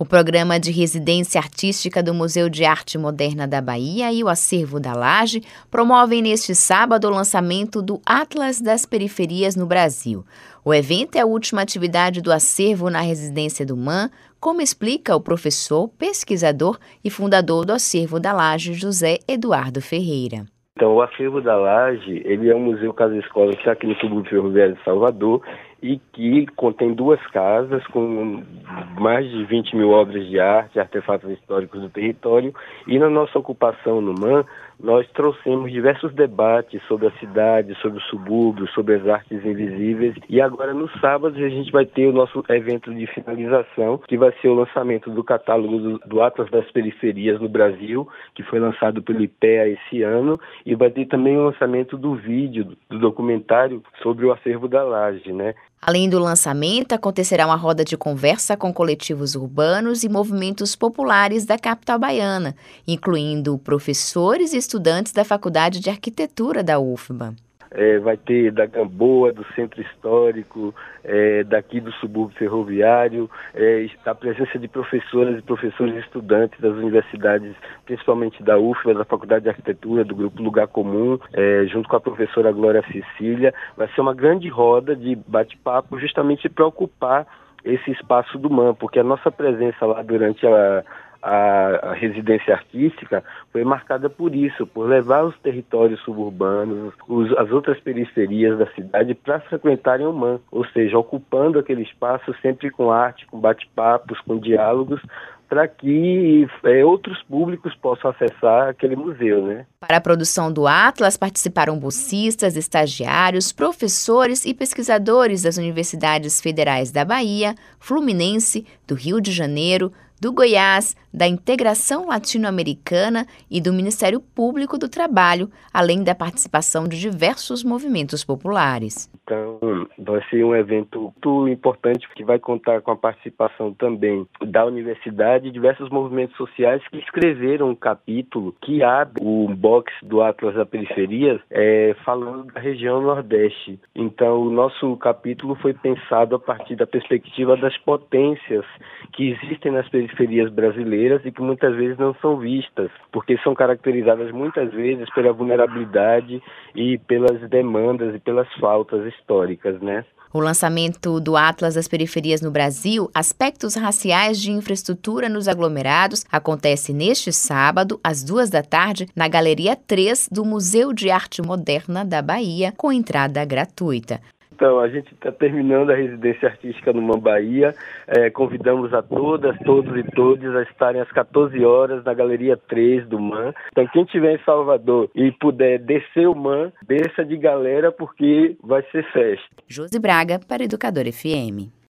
O programa de residência artística do Museu de Arte Moderna da Bahia e o Acervo da Laje promovem neste sábado o lançamento do Atlas das Periferias no Brasil. O evento é a última atividade do acervo na residência do MAN, como explica o professor, pesquisador e fundador do Acervo da Laje, José Eduardo Ferreira. Então, o Acervo da Laje, ele é um museu casa-escola que está aqui no subúrbio ferroviário de Salvador e que contém duas casas com mais de 20 mil obras de arte, artefatos históricos do território. E na nossa ocupação no MAN, nós trouxemos diversos debates sobre a cidade, sobre o subúrbio, sobre as artes invisíveis. E agora, no sábado, a gente vai ter o nosso evento de finalização, que vai ser o lançamento do catálogo do, do Atlas das Periferias no Brasil, que foi lançado pelo IPEA esse ano, e vai ter também o lançamento do vídeo, do documentário sobre o acervo da Laje, né? Além do lançamento, acontecerá uma roda de conversa com coletivos urbanos e movimentos populares da capital baiana, incluindo professores e estudantes da Faculdade de Arquitetura da UFBA é, vai ter da Gamboa, do Centro Histórico, é, daqui do subúrbio ferroviário, é, a presença de professoras e professores estudantes das universidades, principalmente da UFBA, da Faculdade de Arquitetura, do Grupo Lugar Comum, é, junto com a professora Glória Cecília. Vai ser uma grande roda de bate-papo justamente para ocupar esse espaço do MAN, porque a nossa presença lá durante a a, a, residência artística foi marcada por isso, por levar os territórios suburbanos, os, as outras periferias da cidade para frequentarem o MAN, ou seja, ocupando aquele espaço sempre com arte, com bate-papos, com diálogos, para que é, outros públicos possam acessar aquele museu, né? Para a produção do Atlas participaram bolsistas, estagiários, professores e pesquisadores das universidades federais da Bahia, Fluminense, do Rio de Janeiro, do Goiás, da Integração Latino-Americana e do Ministério Público do Trabalho, além da participação de diversos movimentos populares. Então, vai ser um evento muito importante que vai contar com a participação também da universidade e diversos movimentos sociais que escreveram um capítulo que abre o box do Atlas da Periferia é, falando da região Nordeste. Então, o nosso capítulo foi pensado a partir da perspectiva das potências que existem nas periferias brasileiras e que muitas vezes não são vistas, porque são caracterizadas muitas vezes pela vulnerabilidade e pelas demandas e pelas faltas históricas, né? O lançamento do Atlas das Periferias no Brasil, Aspectos Raciais de Infraestrutura nos Aglomerados, acontece neste sábado, às duas da tarde, na Galeria 3 do Museu de Arte Moderna da Bahia, com entrada gratuita. Então, a gente está terminando a residência artística no Mambaía. É, convidamos a todas, todos e todas a estarem às 14 horas na Galeria 3 do MAN. Então, quem estiver em Salvador e puder descer o MAN, desça de galera porque vai ser festa. Josi Braga, para Educador FM.